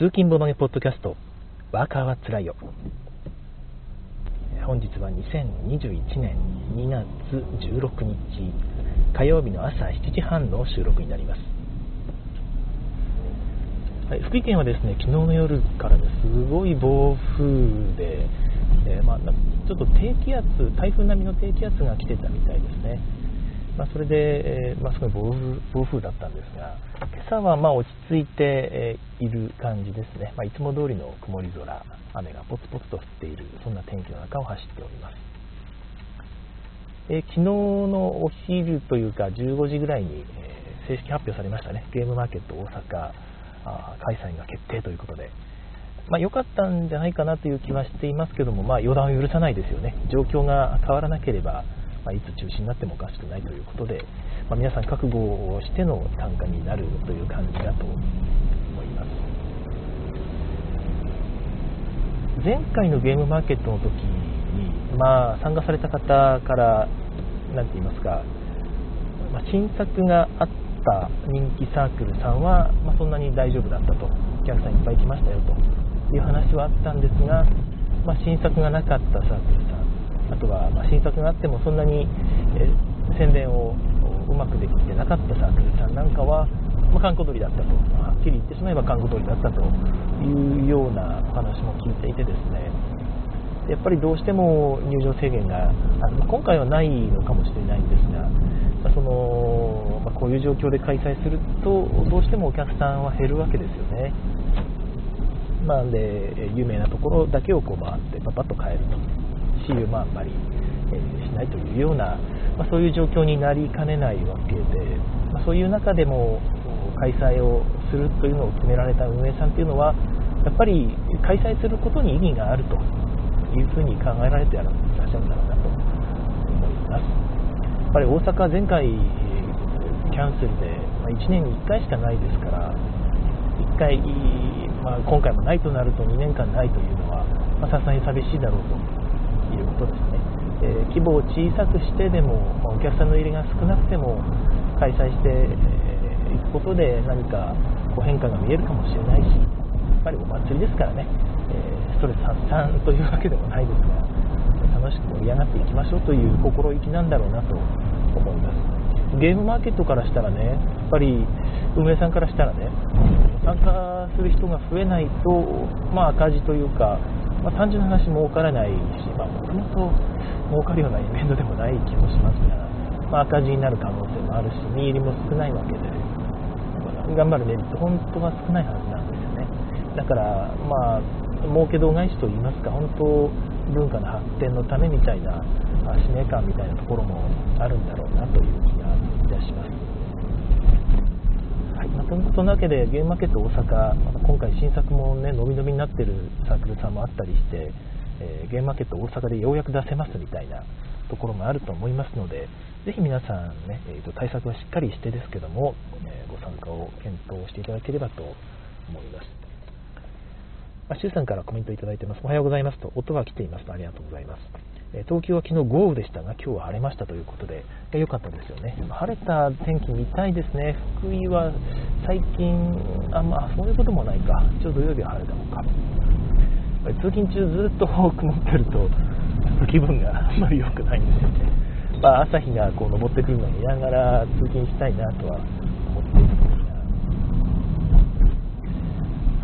通勤ボドゲポッドキャスト、ワーカーはつらいよ。本日は2021年2月16日火曜日の朝7時半の収録になります。はい、福井県はですね、昨日の夜からね、すごい暴風で、えー、まあ、ちょっと低気圧、台風並みの低気圧が来てたみたいですね。まあ、それで、えー、まあ、すごい暴風暴風だったんですが、今朝はま落ち着いて、えいる感じですね、まあ、いつも通りの曇り空、雨がポツポツと降っている、そんな天気の中を走っております。えー、昨日のお昼というか、15時ぐらいに、え正式発表されましたね、ゲームマーケット大阪あ開催が決定ということで、まあ、良かったんじゃないかなという気はしていますけども、まあ、予断を許さないですよね、状況が変わらなければ、まあ、いつ中止になってもおかしくないということで、まあ、皆さん覚悟をしての参加になるという感じだと思います。前回のゲームマーケットの時に、まあ、参加された方から何て言いますか、まあ、新作があった人気サークルさんは、まあ、そんなに大丈夫だったと。お客さんいっぱい来ましたよという話はあったんですが、まあ、新作がなかったサークルあとはま新作があってもそんなに、え宣伝をうまくできてなかったサークルさんなんかは、まあ、観光鳥だったと、はっきり言ってしまえば観光鳥だったというようなお話も聞いていてですね。やっぱりどうしても入場制限が今回はないのかもしれないんですが、まそのまあ、こういう状況で開催するとどうしてもお客さんは減るわけですよね。まあ、で有名なところだけをこう回ってパパッと帰ると。私有もあんまり、えー、しないというような、まあ、そういう状況になりかねないわけで、まあ、そういう中でも開催をするというのを決められた運営さんというのはやっぱり開催することに意義があるというふうに考えられていらっしゃるんだろうなと思います。やっぱり大阪前回キャンセルで、ま1年に1回しかないですから1回、まあ、今回もないとなると2年間ないというのはさすがに寂しいだろうととですね、えー、規模を小さくしてでも、まお客さんの入りが少なくても開催していくことで何かこう変化が見えるかもしれないしやっぱりお祭りですからね、えー、ストレス発散というわけでもないですが楽しく盛り上がっていきましょうという心意気なんだろうなと思います。ゲームマーケットからしたらねやっぱり運営さんからしたらね参加する人が増えないと、まあ、赤字というかまあ、単純な話儲からないし、まあ、もともと儲かるようなイベントでもない気もしますが、まあ、赤字になる可能性もあるし身入りも少ないわけで頑張るメリット本当は少ないはずなんですよね。だからまあ儲け度外視といいますか本当文化の発展のためみたいな使命感みたいなところもあるんだろうなという気がいたします、そんなわけでゲームマーケット大阪、今回新作もね、伸び伸びになってるサークルさんもあったりして、えー、ゲームマーケット大阪でようやく出せますみたいなところもあると思いますので、ぜひ皆さんね、えー、と対策はしっかりしてですけども、えー、ご参加を検討していただければと思います。まあ、シュウさんからコメントいただいてます。おはようございますと、音が来ていますと、ありがとうございます。東京は昨日豪雨でしたが、今日は晴れましたということで、良かったですよね。晴れた天気見たいですね。福井は最近、あん、まあ、そういうこともないか。ちょうど土曜日は晴れたのか。通勤中ずっと曇ってると、気分があんまり良くないんですよね。まあ、朝日がこう昇ってくるのを見ながら通勤したいなとは思っています。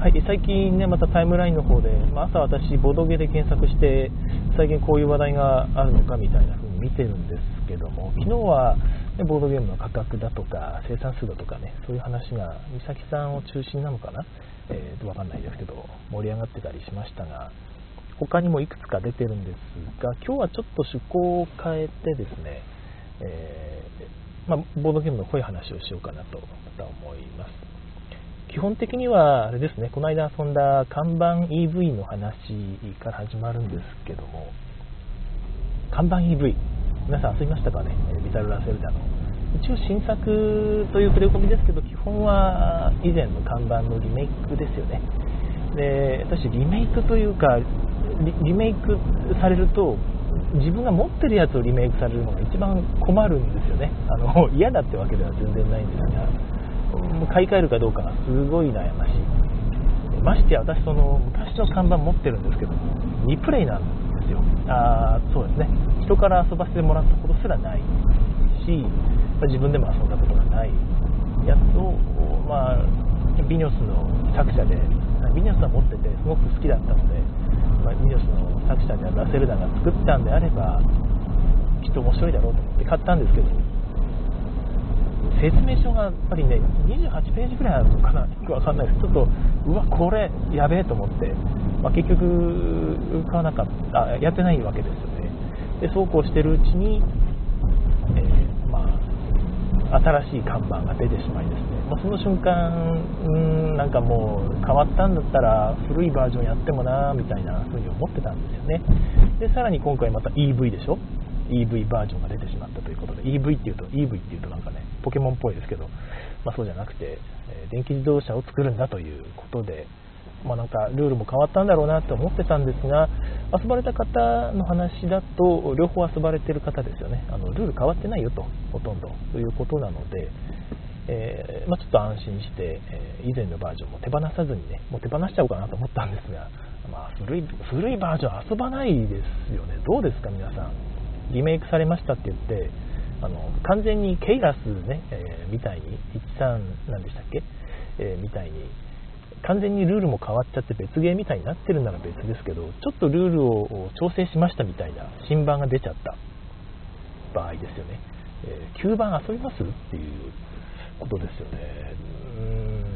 はい、最近ね、またタイムラインの方で、まあ、朝私、ボドゲで検索して、最近こういう話題があるのかみたいな風に見てるんですけども、昨日は、ね、ボードゲームの価格だとか、生産数だとかね、そういう話が、美咲さんを中心なのかな、えー、わかんないですけど、盛り上がってたりしましたが、他にもいくつか出てるんですが、今日はちょっと趣向を変えてですね、えー、まあ、ボードゲームの濃い話をしようかなと思います。基本的には、あれですね、この間遊んだ看板 EV の話から始まるんですけども、看板 EV、皆さん遊びましたかね、ビタル・ラセルダの。一応新作という触れ込みですけど、基本は以前の看板のリメイクですよね。で、私、リメイクというか、リメイクされると、自分が持ってるやつをリメイクされるのが一番困るんですよね。あの嫌だってわけでは全然ないんですが。買い替えるかどうかすごい悩ましい、ましてや私その昔の看板持ってるんですけど2プレイなんですよ。あそうですね。人から遊ばせてもらったことすらない。し自分でも遊んだことがない。やつを、まあ、ビニョスの作者でビニョスは持っててすごく好きだったので、まあ、ビニョスの作者であるラセルダが作ったんであればきっと面白いだろうと思って買ったんですけど説明書がやっぱりね28ページぐらいあるのかなよくわかんないです。ちょっとうわこれやべえと思って、まあ、結局買わなかったやってないわけですよね。でそうこうしてるうちに、えー、まあ、新しい看板が出てしまいですね、まあ、その瞬間うんなんかもう変わったんだったら古いバージョンやってもなみたいな風に思ってたんですよね。でさらに今回また EV でしょ？EV バージョンが出てしまったということで。EV っていうと EV っていうとなんかねポケモンっぽいですけど、まあ、そうじゃなくて、え電気自動車を作るんだということで、まあ、なんかルールも変わったんだろうなと思ってたんですが遊ばれた方の話だと両方遊ばれてる方ですよね。あのルール変わってないよとほとんどということなので、えー、まあ、ちょっと安心して、えー、以前のバージョンも手放さずにねもう手放しちゃおうかなと思ったんですが、まあ、古い古いバージョン遊ばないですよね。どうですか皆さん。リメイクされましたって言ってあの完全にケイラスね、えー、みたいに13なんでしたっけ、えー、みたいに完全にルールも変わっちゃって別ゲーみたいになってるなら別ですけどちょっとルールを調整しましたみたいな新版が出ちゃった場合ですよね、えー、9番遊びますっていうことですよね。うーん。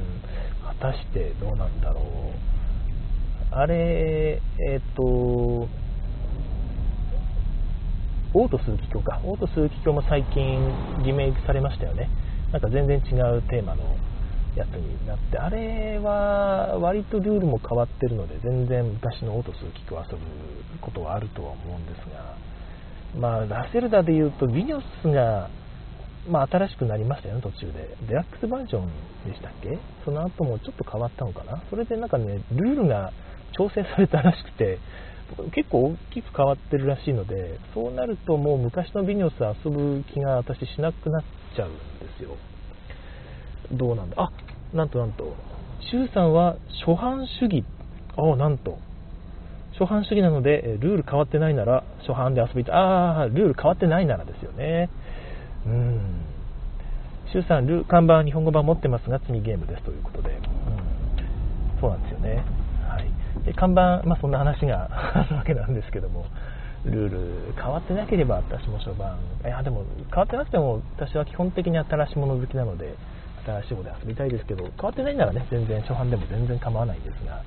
果たしてどうなんだろう。あれえっ、とオート数奇鏡かオート数奇鏡も最近リメイクされましたよね。なんか全然違うテーマのやつになってあれは割とルールも変わってるので全然昔のオート数奇鏡を遊ぶことはあるとは思うんですがまあラセルダでいうとビニョスがまあ、新しくなりましたよね、途中で。デラックスバージョンでしたっけ？その後もちょっと変わったのかな？それでなんかね、ルールが調整されたらしくて、結構大きく変わってるらしいのでそうなるともう昔のビニョス遊ぶ気が私しなくなっちゃうんですよ。どうなんだ？あなんとなんと。周さんは初版主義。あなんと。初版主義なのでルール変わってないなら初版で遊びたい。ああルール変わってないならですよね。うん。周さんル看板日本語版持ってますが次ゲームですということで、うん、そうなんですよね。で看板、まあ、そんな話が あるわけなんですけどもルール変わってなければ私も初版いやでも変わってなくても私は基本的に新しいもの好きなので新しいもので遊びたいですけど変わってないならね全然初版でも全然構わないんですが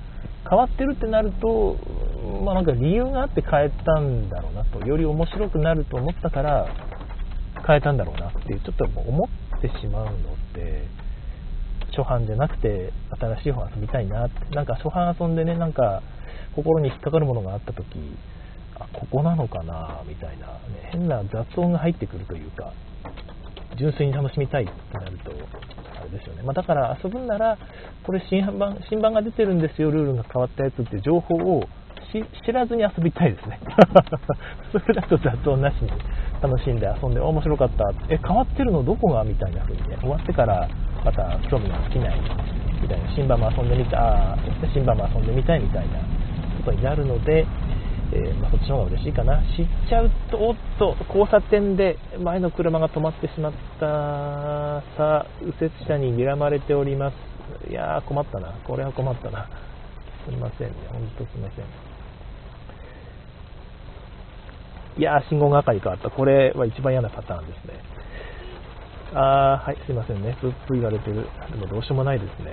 変わってるってなると、まあ、なんか理由があって変えたんだろうなとより面白くなると思ったから変えたんだろうなっていうちょっと思ってしまうので初版じゃなくて新しい方遊びたいなって。なんか初版遊んでねなんか心に引っかかるものがあった時あここなのかなみたいな、ね、変な雑音が入ってくるというか純粋に楽しみたいってなるとあれですよね、まあ、だから遊ぶんならこれ新版新版が出てるんですよルールが変わったやつっていう情報を知らずに遊びたいですね。それだと雑音なしに楽しんで遊んで面白かった。え変わってるのどこが？みたいな風にね終わってからまた興味が尽きないみたいな。新版も遊んでみたあ新版も遊んでみたいみたいなことになるので、えー、まあ、そっちの方が嬉しいかな。知っちゃうとおっと交差点で前の車が止まってしまったさあ右折車に睨まれております。いやー困ったな。これは困ったな。すみませんね。ほんとすみません。いやー信号が赤に変わった。これは一番嫌なパターンですね。あはい、すいませんね。プップ言われてる。でもどうしようもないですね。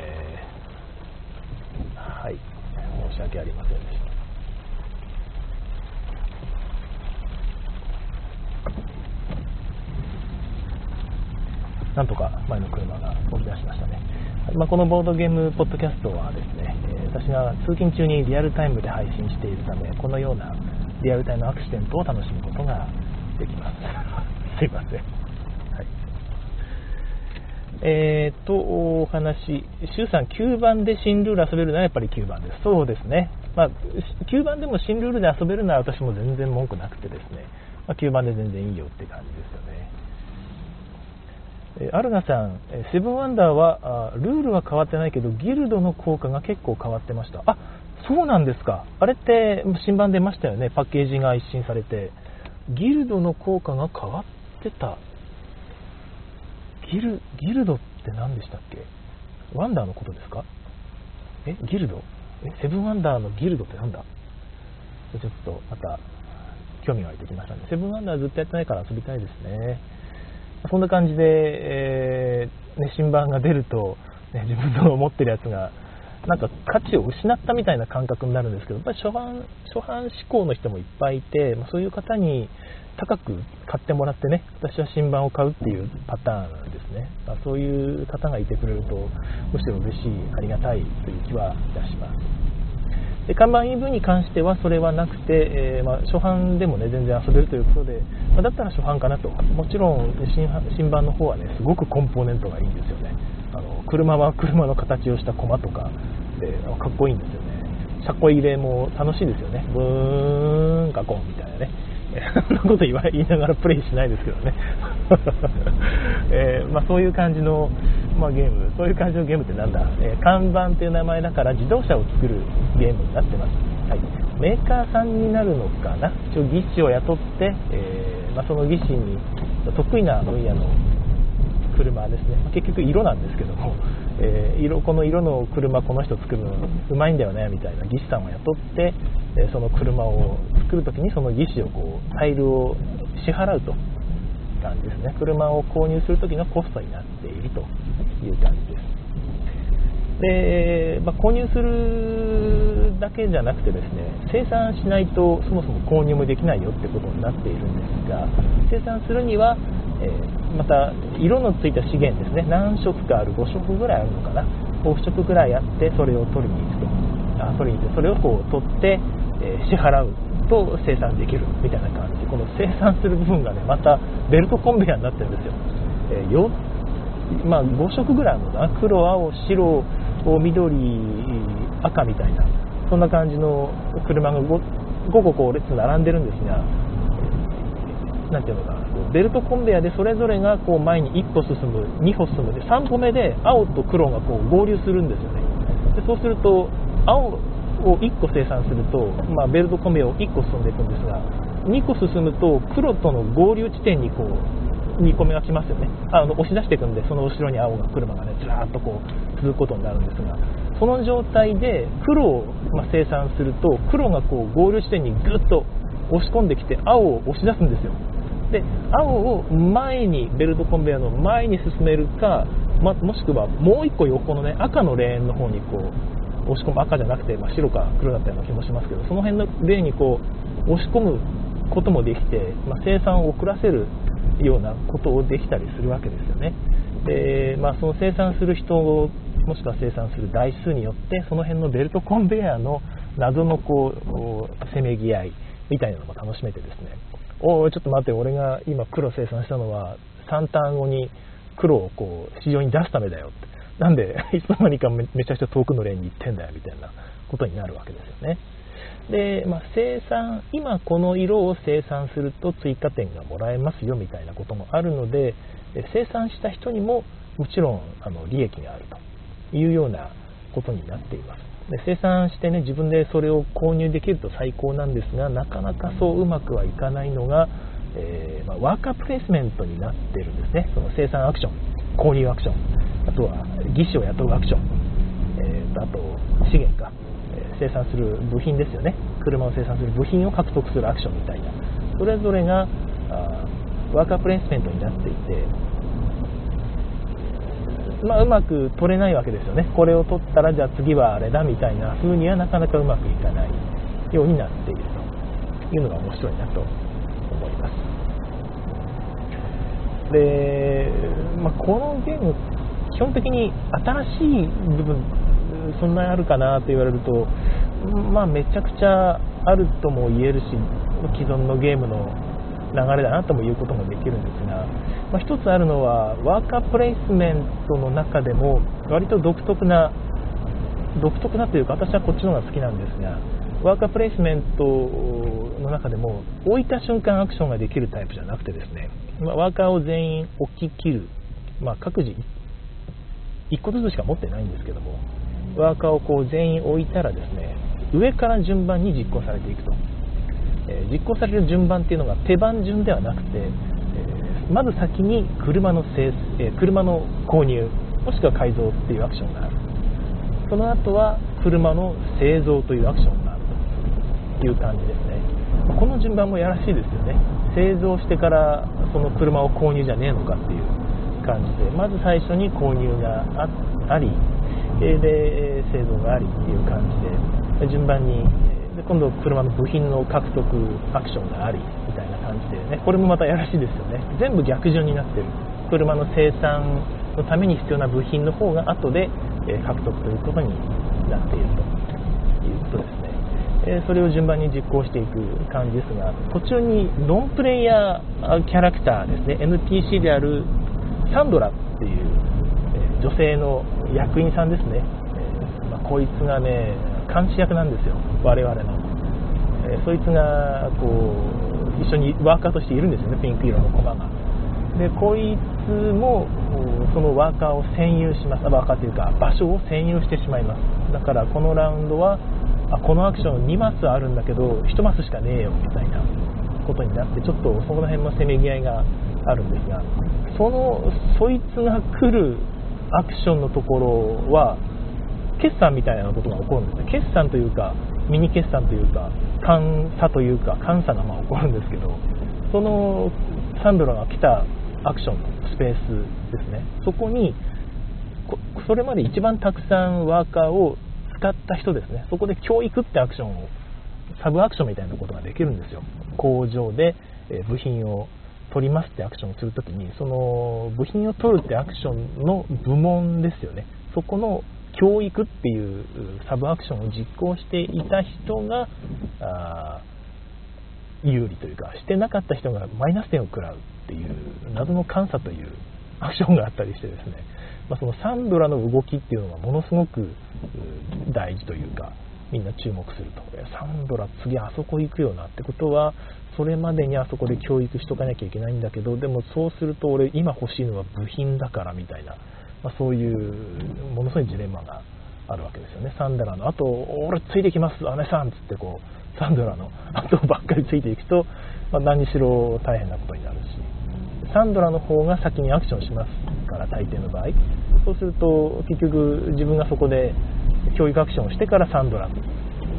はい、申し訳ありませんでした。なんとか前の車が飛び出しましたね。まあ、このボードゲームポッドキャストはですね、え私が通勤中にリアルタイムで配信しているため、このようなリアルタイムアクシデントを楽しむことができます。すいません。えー、と、お話、周さん、9番で新ルール遊べるのはやっぱり9番です。そうですね。まあ、9番でも新ルールで遊べるのは私も全然文句なくてですね、まあ、9番で全然いいよって感じですよね。えアルガさん、えセブンワンダーはルールは変わってないけど、ギルドの効果が結構変わってました。あそうなんですか。あれって新版出ましたよね。パッケージが一新されて。ギルドの効果が変わってた。ギル、ギルドって何でしたっけ？ワンダーのことですか？え、ギルド？え、セブンワンダーのギルドってなんだ？ちょっとまた興味が湧いてきましたね。セブンワンダーずっとやってないから遊びたいですね。そんな感じで、えー、ね、新版が出ると、ね、自分の持ってるやつがなんか価値を失ったみたいな感覚になるんですけど、やっぱり初版初版志向の人もいっぱいいて、そういう方に高く買ってもらってね、私は新版を買うっていうパターンですね、まあ、そういう方がいてくれると、むしろ嬉しい、ありがたいという気はいたします。で看板 EV に関してはそれはなくて、えー、まあ、初版でもね全然遊べるということで、まあ、だったら初版かなと。もちろん新新版の方はねすごくコンポーネントがいいんですよね。あの車は車の形をした駒とかでかっこいいんですよね。車庫入れも楽しいですよね。ブーンガコンみたいなね。そんなこと言わ言いながらプレイしないですけどね、えー、まあ、そういう感じの、まあ、ゲーム。そういう感じのゲームってなんだ、えー、看板っていう名前だから自動車を作るゲームになってます、はい、メーカーさんになるのかな？一応技師を雇って、えー、まあ、その技師に得意な分野の車ですね、結局色なんですけども、えー、色この色の車この人作るのうまいんだよねみたいな技師さんを雇って、えー、その車を作るときにその技師をこうタイルを支払うと。感じですね。車を購入するときのコストになっているという感じです。で、まあ、購入するだけじゃなくてですね生産しないとそもそも購入もできないよってことになっているんですが生産するにはえー、また色のついた資源ですね。何色かある5色ぐらいあるのかな。5色ぐらいあってそれを取りに行くと。あ取りに行ってそれをこう取って、えー、支払うと生産できるみたいな感じ。この生産する部分がねまたベルトコンベヤーになってるんですよ、えー、よまあ、5色ぐらいあるのかな。黒青白緑赤みたいな。そんな感じの車が 5, 5個こう列並んでるんですが何ていうのかな。ベルトコンベヤでそれぞれがこう前に1歩進む2歩進む。で3歩目で青と黒がこう合流するんですよね。でそうすると青を1個生産すると、まあ、ベルトコンベヤを1個進んでいくんですが2個進むと黒との合流地点にこう2個目が来ますよね。あの押し出していくんでその後ろに青が車がねずらーっとこう続くことになるんですがその状態で黒を、ま生産すると黒がこう合流地点にぐっと押し込んできて青を押し出すんですよ。で青を前にベルトコンベヤーの前に進めるか、ま、もしくはもう1個横のね赤のレーンの方にこう押し込む赤じゃなくて、まあ、白か黒だったような気もしますけどその辺のレーンにこう押し込むこともできて、まあ、生産を遅らせるようなことをできたりするわけですよね。で、まあ、その生産する人もしくは生産する台数によってその辺のベルトコンベヤーの謎のこうせめぎ合いみたいなのも楽しめてですね。おいちょっと待って俺が今黒生産したのは3ターン後に黒をこう市場に出すためだよって。なんで いつの間にかめちゃくちゃ遠くのレーンに行ってんだよみたいなことになるわけですよね。で、まあ、生産今この色を生産すると追加点がもらえますよみたいなこともあるので生産した人にももちろんあの利益があるというようなことになっています。で生産してね自分でそれを購入できると最高なんですがなかなかそううまくはいかないのが、えー、まあ、ワーカープレイスメントになってるんですね。その生産アクション購入アクションあとは技師を雇うアクション、えー、あと資源か、え、生産する部品ですよね。車を生産する部品を獲得するアクションみたいな。それぞれがあワーカープレイスメントになっていてまあ、うまく取れないわけですよね。これを取ったらじゃあ次はあれだみたいな風にはなかなかうまくいかないようになっているというのが面白いなと思います。で、まあ、このゲーム基本的に新しい部分そんなにあるかなと言われるとまあめちゃくちゃあるとも言えるし既存のゲームの流れだなとも言うこともできるんです、まあ、一つあるのはワーカープレイスメントの中でも割と独特な独特なというか私はこっちの方が好きなんですがワーカープレイスメントの中でも置いた瞬間アクションができるタイプじゃなくてですねまワーカーを全員置き切るまあ、各自1個ずつしか持ってないんですけどもワーカーをこう全員置いたらですね上から順番に実行されていくと、えー、実行される順番っていうのが手番順ではなくて、まず先に車の製、え、車の購入もしくは改造っていうアクションがある。その後は車の製造というアクションがあるという感じですね。この順番もやらしいですよね。製造してからその車を購入じゃねえのかっていう感じでまず最初に購入がありで製造がありっていう感じで順番に今度車の部品の獲得アクションがありみたいな感じでね。これもまたやらしいですよね。全部逆順になってる。車の生産のために必要な部品の方が後で獲得ということになっていると。いうことですね。それを順番に実行していく感じですが途中にノンプレイヤーキャラクターですね。NPC であるサンドラっていう女性の役員さんですね、えまあ、こいつがね監視役なんですよ。我々の、えそいつがこう一緒にワーカーとしているんですよねピンク色のコマが。でこいつもそのワーカーを占有します。ワーカーというか場所を占有してしまいます。だからこのラウンドはあこのアクション2マスあるんだけど1マスしかねえよみたいなことになってちょっとその辺のせめぎ合いがあるんですがそのそいつが来るアクションのところは決算みたいなことが起こるんですね決算というかミニ決算というか監査というか監査がまあ起こるんですけどそのサンドラが来たアクションのスペースですね。そこにそれまで一番たくさんワーカーを使った人ですね。そこで教育ってアクションをサブアクションみたいなことができるんですよ。工場で部品を取りますってアクションをするときにその部品を取るってアクションの部門ですよね。そこの教育っていうサブアクションを実行していた人が有利というかしてなかった人がマイナス点を食らうっていう謎の監査というアクションがあったりしてですね、まあ、そのサンドラの動きっていうのがものすごく大事というかみんな注目すると。サンドラ次あそこ行くよなってことはそれまでにあそこで教育しとかなきゃいけないんだけどでもそうすると俺今欲しいのは部品だからみたいな、まあ、そういうものすごいジレンマがあるわけですよね。サンドラの。後俺ついてきます。姉さんっつってこうサンドラの。後ばっかりついていくと、まあ、何しろ大変なことになるし。サンドラの方が先にアクションしますから大抵の場合。そうすると結局自分がそこで教育アクションをしてからサンドラ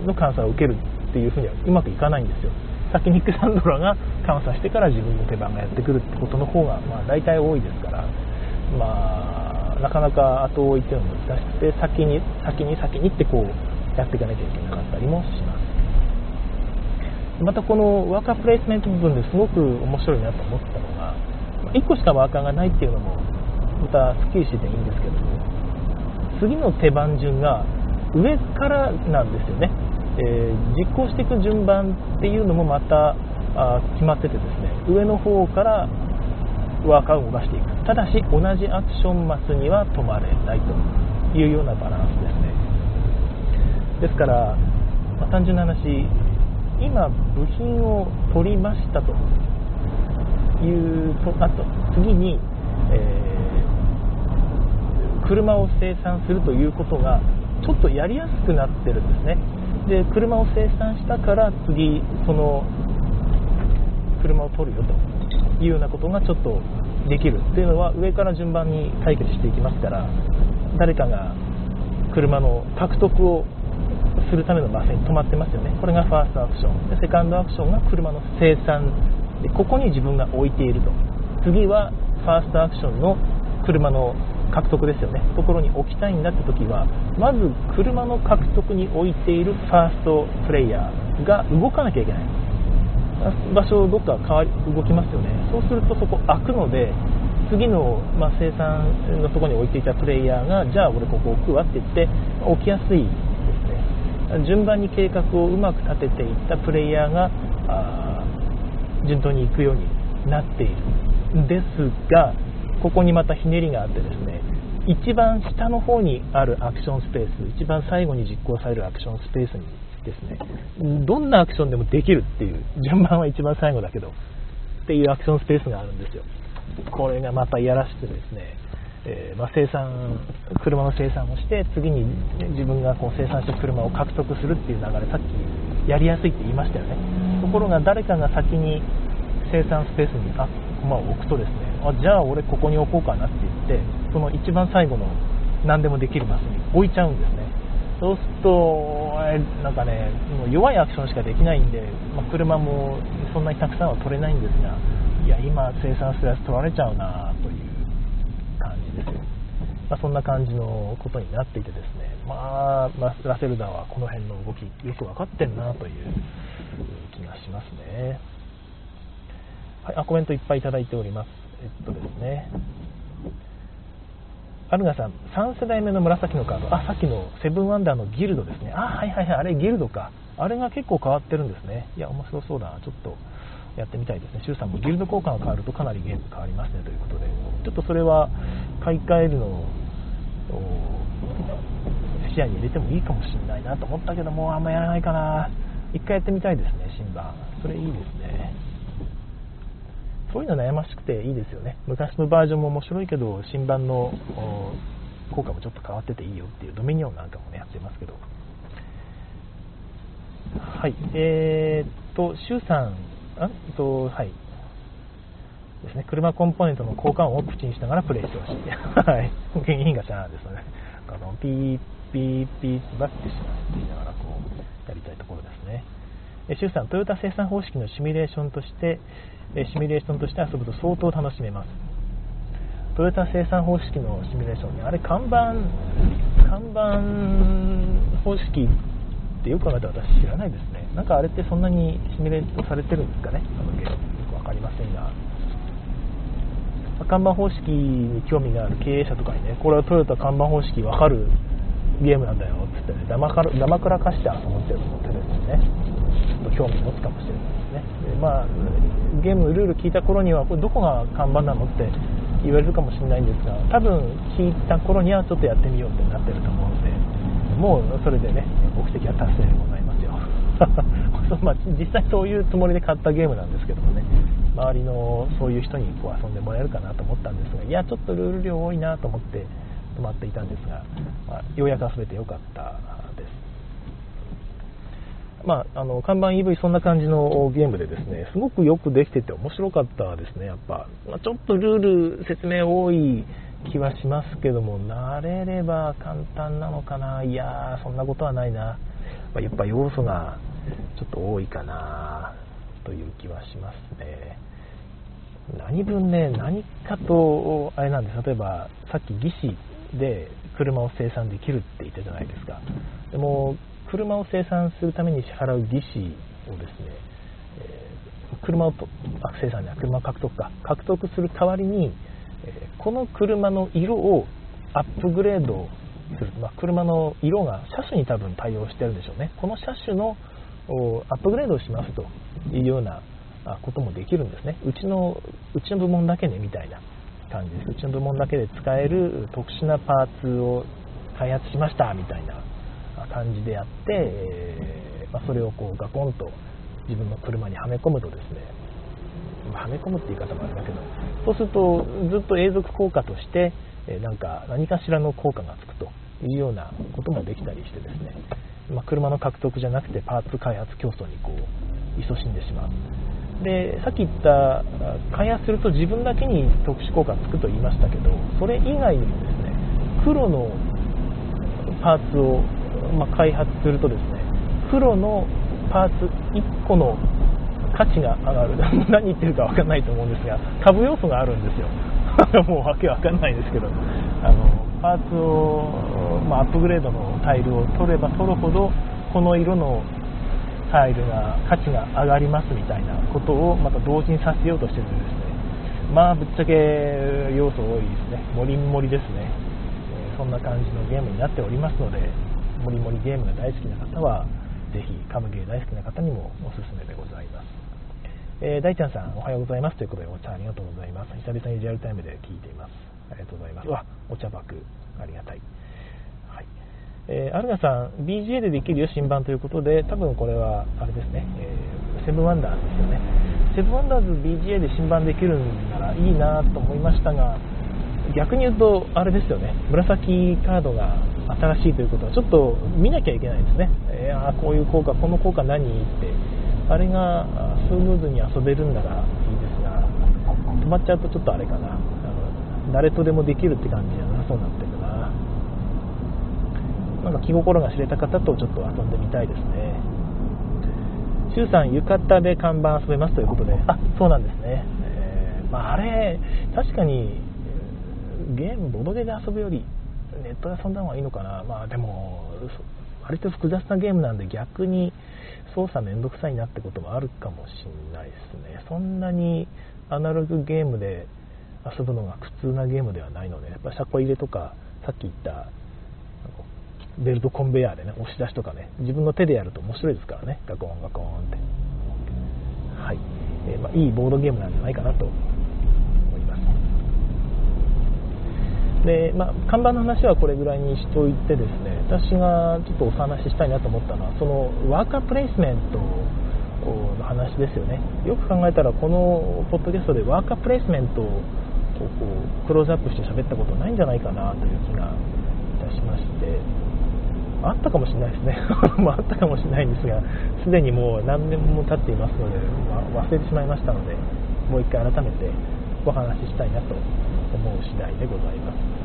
の監査を受けるっていうふうにはうまくいかないんですよ。先にクサンドラが監査してから自分の手番がやってくるってことの方が、まあ、大体多いですから、まあ、なかなか後追いっていうのも難しくて先に先に先にってこうやっていかなきゃいけなかったりもします。またこのワーカープレイスメント部分ですごく面白いなと思ったのが1個しかワーカーがないっていうのもまたすっきりしてていいんですけども次の手番順が上からなんですよね、えー、実行していく順番っていうのもまたあ決まっててですね上の方からワーカーを動かしていく。ただし同じアクションマスには止まれないというようなバランスですね。ですから、まあ、単純な話今部品を取りましたというとあと次に、えー車を生産するということがちょっとやりやすくなってるんですね。で車を生産したから次その車を取るよと。いうようなことがちょっとできるっていうのは上から順番に解決していきますから誰かが車の獲得をするための場所に止まってますよね。これがファーストアクション。でセカンドアクションが車の生産でここに自分が置いていると。次はファーストアクションの車の獲得ですよね。ところに置きたいんだって時はまず車の獲得に置いているファーストプレイヤーが動かなきゃいけない。場所どっか変わり動きますよね。そうするとそこ開くので次の、まあ、生産のとこに置いていたプレイヤーがじゃあ俺ここ置くわって言って置きやすいですね。順番に計画をうまく立てていったプレイヤーが順当に行くようになっているんですがここにまたひねりがあってですね一番下の方にあるアクションスペース一番最後に実行されるアクションスペースにですね。どんなアクションでもできるっていう順番は一番最後だけどっていうアクションスペースがあるんですよ。これがまたいやらしくてですねえー、まあ、生産車の生産をして次に自分がこう生産した車を獲得するっていう流れさっきやりやすいって言いましたよね。ところが誰かが先に生産スペースにあ駒を置くとですねあじゃあ俺ここに置こうかなって言ってその一番最後の何でもできるマスに置いちゃうんですね。そうするとなんかねもう弱いアクションしかできないんで、まあ、車もそんなにたくさんは取れないんですがいや今生産するやつ取られちゃうなという感じです。よ、まあ、そんな感じのことになっていてですね、まあ、ラセルダーはこの辺の動きよく分かってるなという気がしますね、はい、あコメントいっぱいいただいております。えっとですね。アルガさん、3世代目の紫のカード、あ、さっきのセブンワンダーのギルドですね。あ、はいはいはい、あれギルドか。あれが結構変わってるんですね。いや、面白そうだな。ちょっとやってみたいですね。シュウさんもギルド交換が変わるとかなりゲーム変わりますねということで、ちょっとそれは買い替えるのを視野に入れてもいいかもしれないなと思ったけども、あんまやらないかな。一回やってみたいですね、新版。それいいですね。そういうの悩ましくていいですよね。昔のバージョンも面白いけど、新版の効果もちょっと変わってていいよっていうドミニオンなんかもね、やってますけど。はい。えー、っと、シュウさん、あと、はい。ですね、車コンポーネントの交換音を口にしながらプレイしてほしい。はい。原因がシャーですね。あのピーピーピーってバッてしますって言いながらこうやりたいところですね。えシュウさん、トヨタ生産方式のシミュレーションとして、シミュレーションとして遊ぶと相当楽しめます。トヨタ生産方式のシミュレーションね、あれ看板、看板方式ってよく考えたら私知らないですね。なんかあれってそんなにシミュレートされてるんですかね、あのゲーム。よく分かりませんが。看板方式に興味がある経営者とかにね、これはトヨタ看板方式分かるゲームなんだよっつってね、だまからだまくらかして遊ぶってると思ってるんですね。と興味持つかもしれないですね。でまあ、ゲームルール聞いた頃には、これどこが看板なのって言われるかもしれないんですが、多分聞いた頃にはちょっとやってみようってなってると思うので、もうそれでね、目的は達成でございますよ。まあ、実際そういうつもりで買ったゲームなんですけどもね、周りのそういう人にこう遊んでもらえるかなと思ったんですが、いや、ちょっとルール量多いなと思って止まっていたんですが、まあ、ようやく遊べてよかったです。まあ、あの看板 EV そんな感じのゲームでですねすごくよくできてて面白かったですねやっぱ、まあ、ちょっとルール説明多い気はしますけども慣れれば簡単なのかな。いやーそんなことはないな、まあ、やっぱ要素がちょっと多いかなという気はしますね。何分ね何かとあれなんです。例えばさっき義士で車を生産できるって言ったじゃないですか。でも車を生産するために支払う利子をですね、えー、車をとあ生産や車を獲得か。獲得する代わりに、えー、この車の色をアップグレードする、まあ、車の色が車種に多分対応してるんでしょうね。この車種のアップグレードをしますというようなこともできるんですね。うちのうちの部門だけねみたいな感じです。うちの部門だけで使える特殊なパーツを開発しましたみたいな。感じでやって、えー、まあ、それをこうガコンと自分の車にはめ込むとですね、はめ込むって言い方もあれだけどそうするとずっと永続効果として、えなんか何かしらの効果がつくというようなこともできたりしてですね、まあ、車の獲得じゃなくてパーツ開発競争にこう勤しんでしまう。でさっき言った開発すると自分だけに特殊効果がつくと言いましたけどそれ以外にもですね黒のパーツをまあ、開発するとですね黒のパーツ1個の価値が上がる。何言ってるか分かんないと思うんですが株要素があるんですよ。もうわけわかんないですけど。あのパーツを、まあ、アップグレードのタイルを取れば取るほどこの色のタイルが価値が上がりますみたいなことをまた同時にさせようとしてるんですね。まあぶっちゃけ要素多いですね。もりんもりですね。そんな感じのゲームになっておりますのでもりもりゲームが大好きな方は、ぜひ、カムゲー大好きな方にもおすすめでございます。えー、大ちゃんさん、おはようございます。ということで、お茶ありがとうございます。久々にリアルタイムで聞いています。ありがとうございます。うわ、お茶爆、ありがたい。はい。えー、アルガさん、BGA でできるよ、新版ということで、多分これは、あれですね、えー、セブンワンダーですよね。セブンワンダーズ BGA で新版できるんならいいなと思いましたが、逆に言うと、あれですよね、紫カードが新しいということは、ちょっと見なきゃいけないですね、いやこういう効果、この効果何？って、あれがスムーズに遊べるんならいいですが、止まっちゃうとちょっとあれかな、あの誰とでもできるって感じじゃなそうになってるな、なんか気心が知れた方とちょっと遊んでみたいですね。周さん、浴衣で看板遊べますということで、あそうなんですね、えー、まあ、あれ、確かにゲーム、ボドゲで遊ぶよりネットで遊んだ方がいいのかな、まあでも、割と複雑なゲームなんで逆に操作めんどくさいなってこともあるかもしれないですね。そんなにアナログゲームで遊ぶのが苦痛なゲームではないので、やっぱ車庫入れとか、さっき言ったベルトコンベヤーでね、押し出しとかね、自分の手でやると面白いですからね、ガコンガコンって。はい。えー、まあ、いいボードゲームなんじゃないかなとで、まあ、看板の話はこれぐらいにしておいてですね私がちょっとお話ししたいなと思ったのはそのワーカープレイスメントの話ですよね。よく考えたらこのポッドキャストでワーカープレイスメントをこうクローズアップして喋ったことないんじゃないかなという気がいたしまして。あったかもしれないですね。あったかもしれないんですがすでにもう何年も経っていますので、まあ、忘れてしまいましたのでもう一回改めてお話ししたいなと思う次第でございます。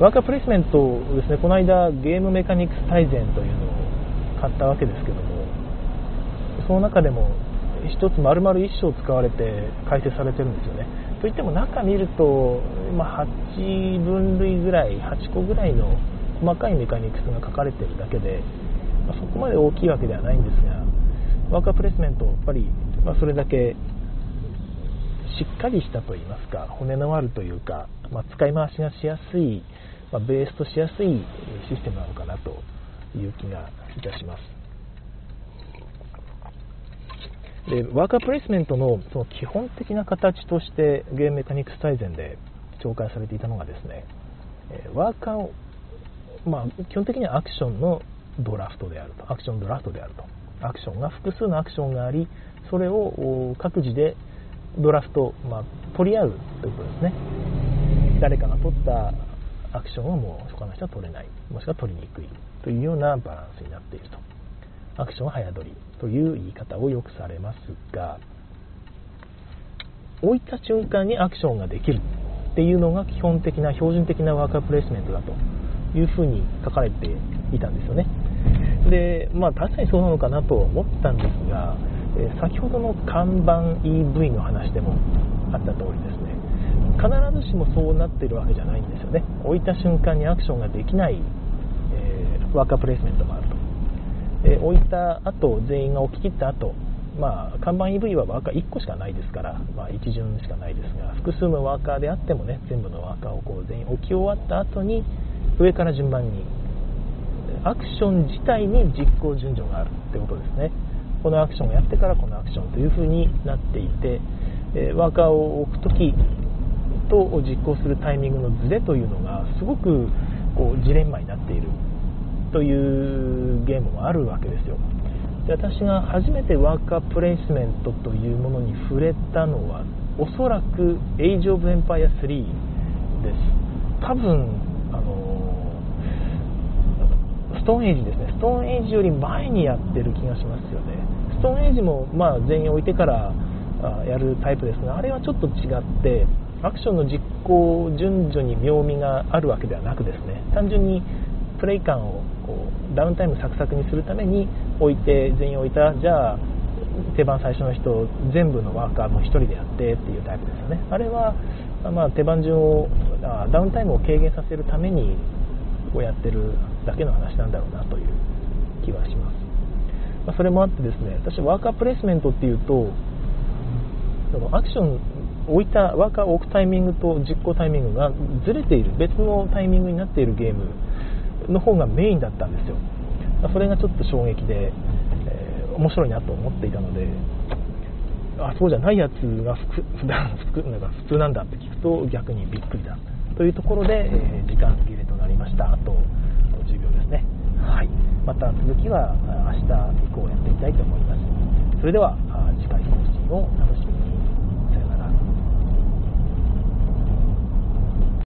ワーカープレイスメントですねこの間ゲームメカニクス大全というのを買ったわけですけどもその中でも1つ丸々1章使われて解説されてるんですよね。といっても中見ると、まあ、8分類ぐらい8個ぐらいの細かいメカニクスが書かれてるだけで、ま、そこまで大きいわけではないんですがワーカープレスメントやっぱり、ま、それだけしっかりしたと言いますか骨のあるというか、まあ、使い回しがしやすい、まあ、ベースとしやすいシステムなのかなという気がいたします。でワーカープレイスメントのその基本的な形としてゲームメカニクス大全で紹介されていたのがですねワーカーを、まあ、基本的にはアクションのドラフトであると。アクションドラフトであると。アクションが複数のアクションがありそれを各自でドラフト、まあ、取り合うということですね。誰かが取ったアクションをもう他の人は取れない。もしくは取りにくいというようなバランスになっていると。アクションは早取りという言い方をよくされますが置いた瞬間にアクションができるっていうのが基本的な標準的なワーカープレイスメントだというふうに書かれていたんですよね。でまあ確かにそうなのかなと思ったんですがえ先ほどの看板 EV の話でもあった通りですね。必ずしもそうなってるわけじゃないんですよね。置いた瞬間にアクションができない、えー、ワーカープレイスメントもあると、えー、置いた後全員が置き切った後まあ、看板 EV はワーカー1個しかないですから、まあ、一巡しかないですが複数のワーカーであってもね全部のワーカーをこう全員置き終わった後に上から順番にアクション自体に実行順序があるってことですね。このアクションをやってからこのアクションという風になっていて、えワーカーを置く時と実行するタイミングのズレというのがすごくこうジレンマになっているというゲームもあるわけですよ。で私が初めてワーカープレイスメントというものに触れたのはおそらくエイジ・オブ・エンパイア3です。多分あのストーンエイジですね。ストーンエイジより前にやってる気がしますよね。ストーンエイジもまあ全員置いてからやるタイプですがあれはちょっと違ってアクションの実行順序に妙味があるわけではなくですね。単純にプレイ感をこうダウンタイムサクサクにするために置いて全員置いたじゃあ手番最初の人全部のワーカーも1人でやってっていうタイプですよね。あれは、まあ、手番順をダウンタイムを軽減させるためにこうやってるだけの話なんだろうなという気はします、まあ、それもあってですね私ワーカープレイスメントっていうとアクション置いたワーカーを置くタイミングと実行タイミングがずれている別のタイミングになっているゲームの方がメインだったんですよ。それがちょっと衝撃で、えー、面白いなと思っていたのであそうじゃないやつが普段なんか普通なんだって聞くと逆にびっくりだ。というところで、えー、時間切れとなりました。あと10秒ですね。はい。また続きは明日以降やっていきたいと思います。それでは次回更新を楽しみに。